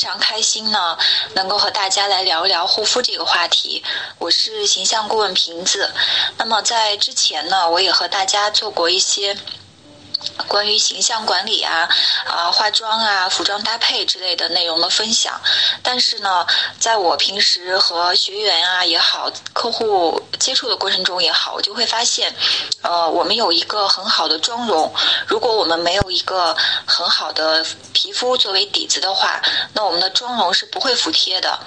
非常开心呢，能够和大家来聊一聊护肤这个话题。我是形象顾问瓶子。那么在之前呢，我也和大家做过一些。关于形象管理啊、啊化妆啊、服装搭配之类的内容的分享，但是呢，在我平时和学员啊也好、客户接触的过程中也好，我就会发现，呃，我们有一个很好的妆容，如果我们没有一个很好的皮肤作为底子的话，那我们的妆容是不会服帖的。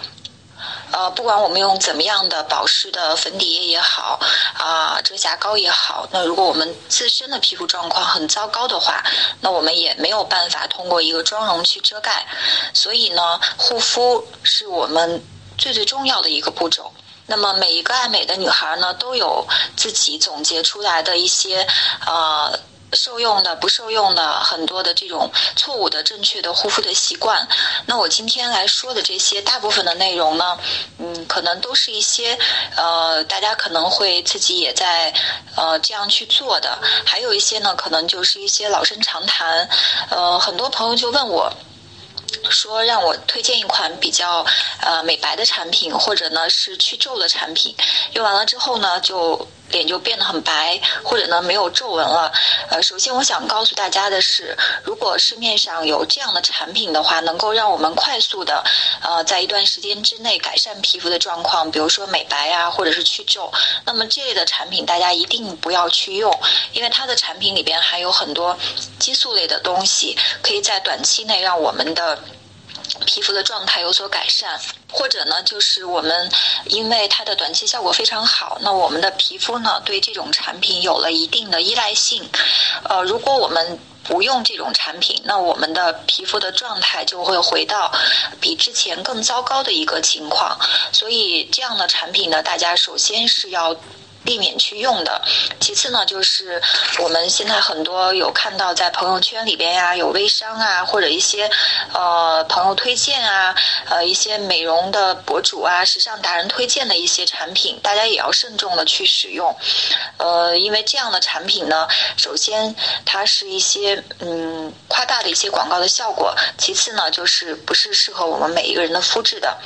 呃，不管我们用怎么样的保湿的粉底液也好，啊，遮瑕膏也好，那如果我们自身的皮肤状况很糟糕的话，那我们也没有办法通过一个妆容去遮盖。所以呢，护肤是我们最最重要的一个步骤。那么每一个爱美的女孩呢，都有自己总结出来的一些，呃。受用的、不受用的，很多的这种错误的、正确的护肤的习惯。那我今天来说的这些大部分的内容呢，嗯，可能都是一些呃，大家可能会自己也在呃这样去做的。还有一些呢，可能就是一些老生常谈。呃，很多朋友就问我。说让我推荐一款比较呃美白的产品，或者呢是去皱的产品，用完了之后呢就脸就变得很白，或者呢没有皱纹了。呃，首先我想告诉大家的是，如果市面上有这样的产品的话，能够让我们快速的呃在一段时间之内改善皮肤的状况，比如说美白啊，或者是去皱，那么这类的产品大家一定不要去用，因为它的产品里边还有很多激素类的东西，可以在短期内让我们的。皮肤的状态有所改善，或者呢，就是我们因为它的短期效果非常好，那我们的皮肤呢对这种产品有了一定的依赖性。呃，如果我们不用这种产品，那我们的皮肤的状态就会回到比之前更糟糕的一个情况。所以这样的产品呢，大家首先是要。避免去用的。其次呢，就是我们现在很多有看到在朋友圈里边呀，有微商啊，或者一些呃朋友推荐啊，呃一些美容的博主啊、时尚达人推荐的一些产品，大家也要慎重的去使用。呃，因为这样的产品呢，首先它是一些嗯夸大的一些广告的效果，其次呢，就是不是适合我们每一个人的肤质的。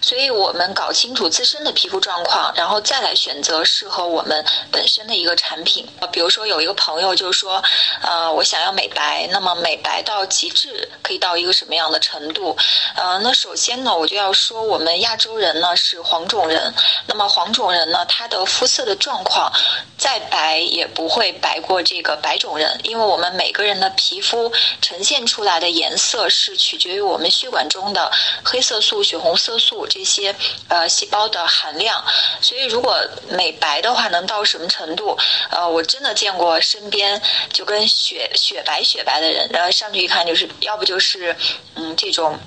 所以我们搞清楚自身的皮肤状况，然后再来选择适合我们本身的一个产品。比如说有一个朋友就说，呃，我想要美白，那么美白到极致可以到一个什么样的程度？呃，那首先呢，我就要说我们亚洲人呢是黄种人，那么黄种人呢，他的肤色的状况再白也不会白过这个白种人，因为我们每个人的皮肤呈现出来的颜色是取决于我们血管中的黑色素、血红色素。素这些呃细胞的含量，所以如果美白的话能到什么程度？呃，我真的见过身边就跟雪雪白雪白的人，然后上去一看就是要不就是嗯这种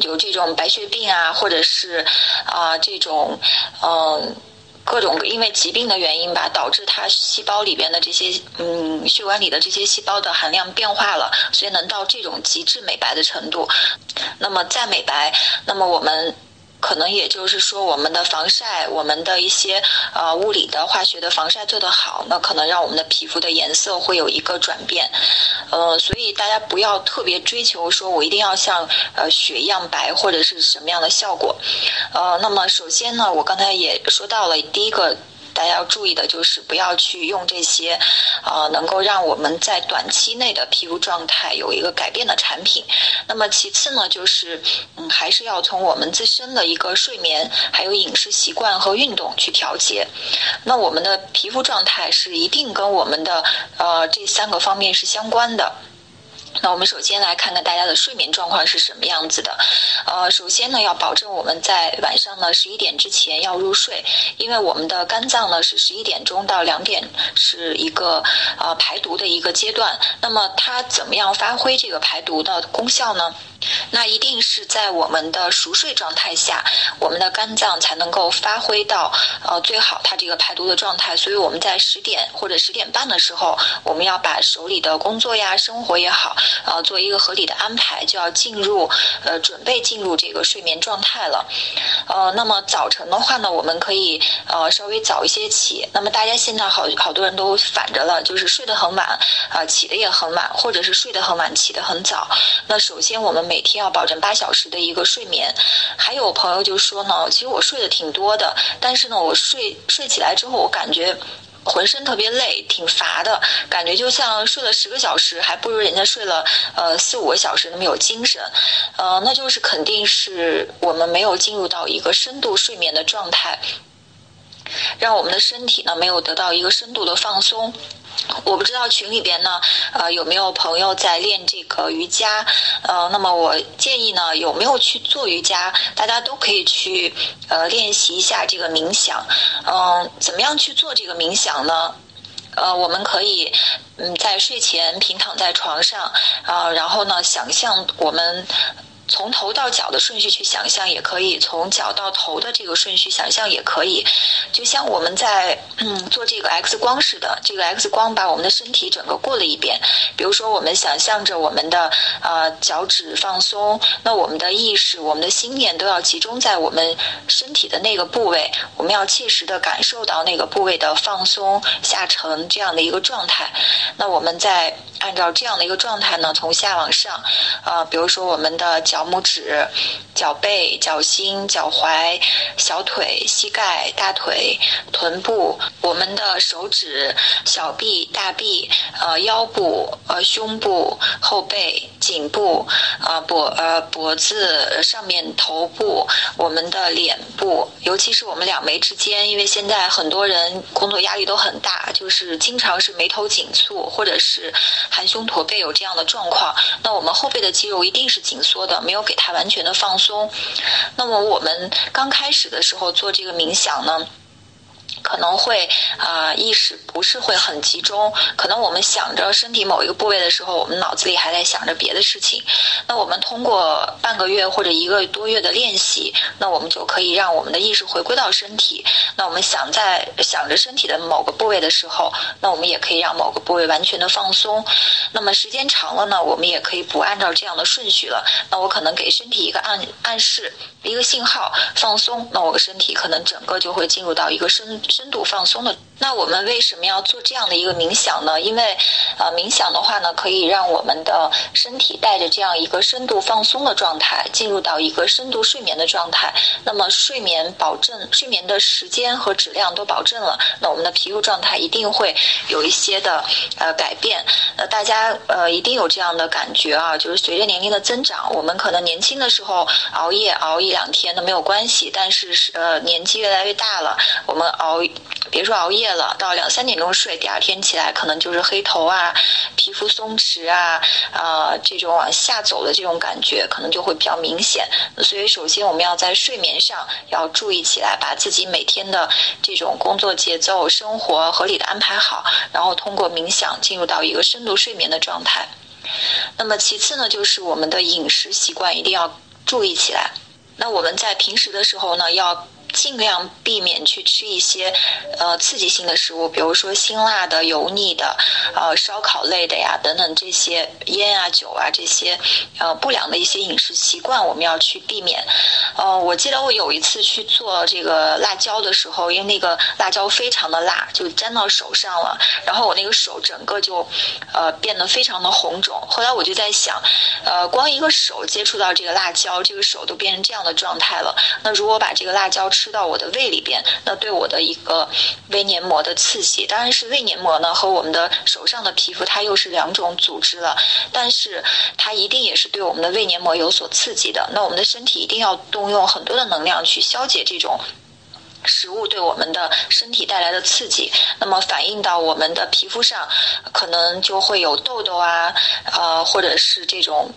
有这种白血病啊，或者是啊这种嗯。各种因为疾病的原因吧，导致它细胞里边的这些嗯血管里的这些细胞的含量变化了，所以能到这种极致美白的程度。那么再美白，那么我们。可能也就是说，我们的防晒，我们的一些呃物理的、化学的防晒做得好，那可能让我们的皮肤的颜色会有一个转变。呃，所以大家不要特别追求说我一定要像呃雪一样白或者是什么样的效果。呃，那么首先呢，我刚才也说到了第一个。大家要注意的就是不要去用这些，呃，能够让我们在短期内的皮肤状态有一个改变的产品。那么其次呢，就是嗯，还是要从我们自身的一个睡眠、还有饮食习惯和运动去调节。那我们的皮肤状态是一定跟我们的呃这三个方面是相关的。那我们首先来看看大家的睡眠状况是什么样子的。呃，首先呢，要保证我们在晚上呢十一点之前要入睡，因为我们的肝脏呢是十一点钟到两点是一个呃排毒的一个阶段。那么它怎么样发挥这个排毒的功效呢？那一定是在我们的熟睡状态下，我们的肝脏才能够发挥到呃最好它这个排毒的状态。所以我们在十点或者十点半的时候，我们要把手里的工作呀、生活也好，呃，做一个合理的安排，就要进入呃准备进入这个睡眠状态了。呃，那么早晨的话呢，我们可以呃稍微早一些起。那么大家现在好好多人都反着了，就是睡得很晚啊，起的也很晚，或者是睡得很晚，起得很早。那首先我们每天要保证八小时的一个睡眠。还有朋友就说呢，其实我睡得挺多的，但是呢，我睡睡起来之后，我感觉浑身特别累，挺乏的，感觉就像睡了十个小时，还不如人家睡了呃四五个小时那么有精神。呃，那就是肯定是我们没有进入到一个深度睡眠的状态，让我们的身体呢没有得到一个深度的放松。我不知道群里边呢，呃，有没有朋友在练这个瑜伽？呃，那么我建议呢，有没有去做瑜伽？大家都可以去呃练习一下这个冥想。嗯，怎么样去做这个冥想呢？呃，我们可以嗯在睡前平躺在床上啊，然后呢，想象我们。从头到脚的顺序去想象也可以，从脚到头的这个顺序想象也可以，就像我们在嗯做这个 X 光似的，这个 X 光把我们的身体整个过了一遍。比如说，我们想象着我们的呃脚趾放松，那我们的意识、我们的心念都要集中在我们身体的那个部位，我们要切实的感受到那个部位的放松下沉这样的一个状态。那我们在。按照这样的一个状态呢，从下往上，啊，比如说我们的脚小拇指、脚背、脚心、脚踝、小腿、膝盖、大腿、臀部，我们的手指、小臂、大臂，呃，腰部、呃，胸部、后背、颈部，啊，脖呃脖子上面、头部，我们的脸部，尤其是我们两眉之间，因为现在很多人工作压力都很大，就是经常是眉头紧蹙，或者是。含胸驼背有这样的状况，那我们后背的肌肉一定是紧缩的，没有给它完全的放松。那么我们刚开始的时候做这个冥想呢？可能会啊，意识不是会很集中。可能我们想着身体某一个部位的时候，我们脑子里还在想着别的事情。那我们通过半个月或者一个多月的练习，那我们就可以让我们的意识回归到身体。那我们想在想着身体的某个部位的时候，那我们也可以让某个部位完全的放松。那么时间长了呢，我们也可以不按照这样的顺序了。那我可能给身体一个暗暗示，一个信号，放松。那我的身体可能整个就会进入到一个深。深度放松的，那我们为什么要做这样的一个冥想呢？因为，呃，冥想的话呢，可以让我们的身体带着这样一个深度放松的状态，进入到一个深度睡眠的状态。那么睡眠保证睡眠的时间和质量都保证了，那我们的皮肤状态一定会有一些的呃改变。呃，大家呃一定有这样的感觉啊，就是随着年龄的增长，我们可能年轻的时候熬夜熬一两天都没有关系，但是是呃年纪越来越大了，我们熬。别说熬夜夜了，到两三点钟睡，第二天起来可能就是黑头啊，皮肤松弛啊，呃，这种往下走的这种感觉可能就会比较明显。所以，首先我们要在睡眠上要注意起来，把自己每天的这种工作节奏、生活合理的安排好，然后通过冥想进入到一个深度睡眠的状态。那么，其次呢，就是我们的饮食习惯一定要注意起来。那我们在平时的时候呢，要。尽量避免去吃一些呃刺激性的食物，比如说辛辣的、油腻的、呃烧烤类的呀等等这些烟啊酒啊这些呃不良的一些饮食习惯，我们要去避免。呃，我记得我有一次去做这个辣椒的时候，因为那个辣椒非常的辣，就粘到手上了，然后我那个手整个就呃变得非常的红肿。后来我就在想，呃，光一个手接触到这个辣椒，这个手都变成这样的状态了，那如果把这个辣椒吃。到我的胃里边，那对我的一个胃黏膜的刺激，当然是胃黏膜呢和我们的手上的皮肤它又是两种组织了，但是它一定也是对我们的胃黏膜有所刺激的。那我们的身体一定要动用很多的能量去消解这种食物对我们的身体带来的刺激，那么反映到我们的皮肤上，可能就会有痘痘啊，呃，或者是这种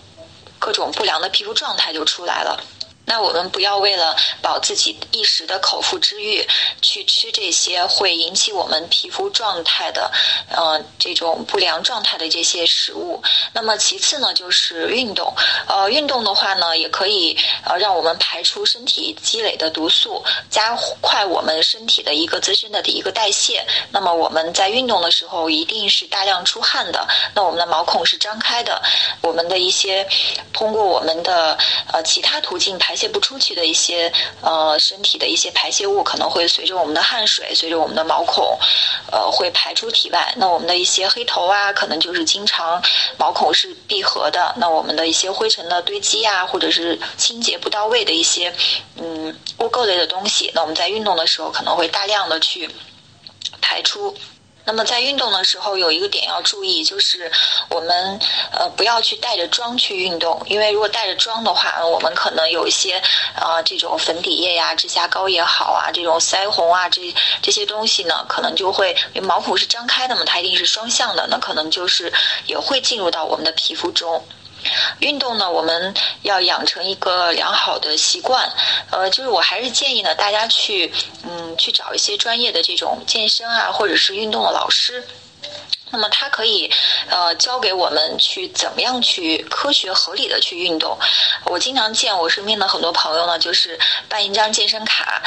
各种不良的皮肤状态就出来了。那我们不要为了保自己一时的口腹之欲，去吃这些会引起我们皮肤状态的，呃，这种不良状态的这些食物。那么其次呢，就是运动。呃，运动的话呢，也可以呃让我们排出身体积累的毒素，加快我们身体的一个自身的一个代谢。那么我们在运动的时候，一定是大量出汗的。那我们的毛孔是张开的，我们的一些通过我们的呃其他途径排。泄不出去的一些呃身体的一些排泄物，可能会随着我们的汗水，随着我们的毛孔，呃会排出体外。那我们的一些黑头啊，可能就是经常毛孔是闭合的。那我们的一些灰尘的堆积啊，或者是清洁不到位的一些嗯污垢类的东西，那我们在运动的时候可能会大量的去排出。那么在运动的时候，有一个点要注意，就是我们呃不要去带着妆去运动，因为如果带着妆的话，我们可能有一些啊这种粉底液呀、指甲膏也好啊，这种腮红啊这这些东西呢，可能就会因为毛孔是张开的嘛，它一定是双向的，那可能就是也会进入到我们的皮肤中。运动呢，我们要养成一个良好的习惯，呃，就是我还是建议呢，大家去，嗯，去找一些专业的这种健身啊，或者是运动的老师。那么它可以，呃，教给我们去怎么样去科学合理的去运动。我经常见我身边的很多朋友呢，就是办一张健身卡，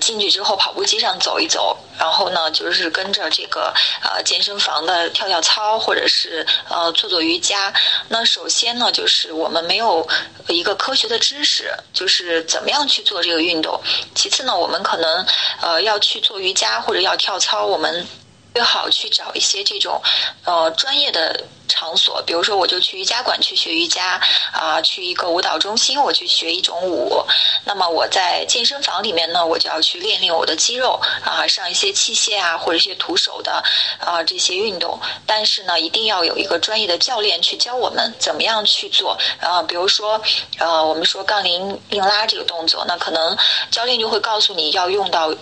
进去之后跑步机上走一走，然后呢，就是跟着这个呃健身房的跳跳操，或者是呃做做瑜伽。那首先呢，就是我们没有一个科学的知识，就是怎么样去做这个运动。其次呢，我们可能呃要去做瑜伽或者要跳操，我们。最好去找一些这种，呃，专业的场所，比如说，我就去瑜伽馆去学瑜伽，啊，去一个舞蹈中心，我去学一种舞。那么我在健身房里面呢，我就要去练练我的肌肉，啊，上一些器械啊，或者一些徒手的，啊，这些运动。但是呢，一定要有一个专业的教练去教我们怎么样去做。啊，比如说，呃，我们说杠铃硬拉这个动作，那可能教练就会告诉你要用到。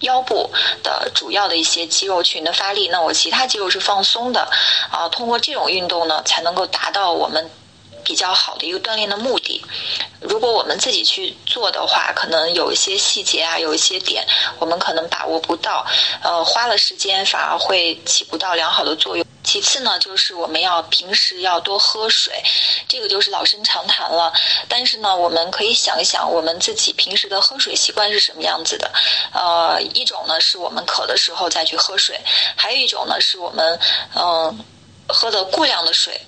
腰部的主要的一些肌肉群的发力，那我其他肌肉是放松的，啊，通过这种运动呢，才能够达到我们比较好的一个锻炼的目的。如果我们自己去做的话，可能有一些细节啊，有一些点，我们可能把握不到，呃，花了时间反而会起不到良好的作用。其次呢，就是我们要平时要多喝水，这个就是老生常谈了。但是呢，我们可以想一想，我们自己平时的喝水习惯是什么样子的？呃，一种呢是我们渴的时候再去喝水，还有一种呢是我们嗯喝的过量的水。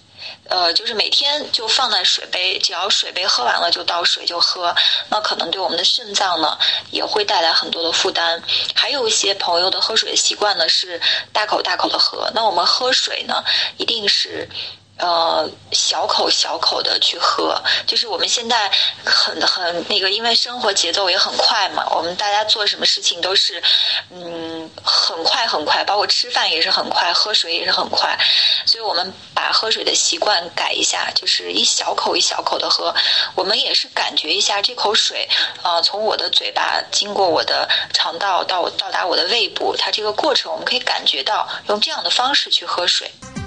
呃，就是每天就放在水杯，只要水杯喝完了就倒水就喝，那可能对我们的肾脏呢也会带来很多的负担。还有一些朋友的喝水习惯呢是大口大口的喝，那我们喝水呢一定是。呃，小口小口的去喝，就是我们现在很很那个，因为生活节奏也很快嘛，我们大家做什么事情都是，嗯，很快很快，包括吃饭也是很快，喝水也是很快，所以我们把喝水的习惯改一下，就是一小口一小口的喝，我们也是感觉一下这口水，啊，从我的嘴巴经过我的肠道到我到达我的胃部，它这个过程我们可以感觉到，用这样的方式去喝水。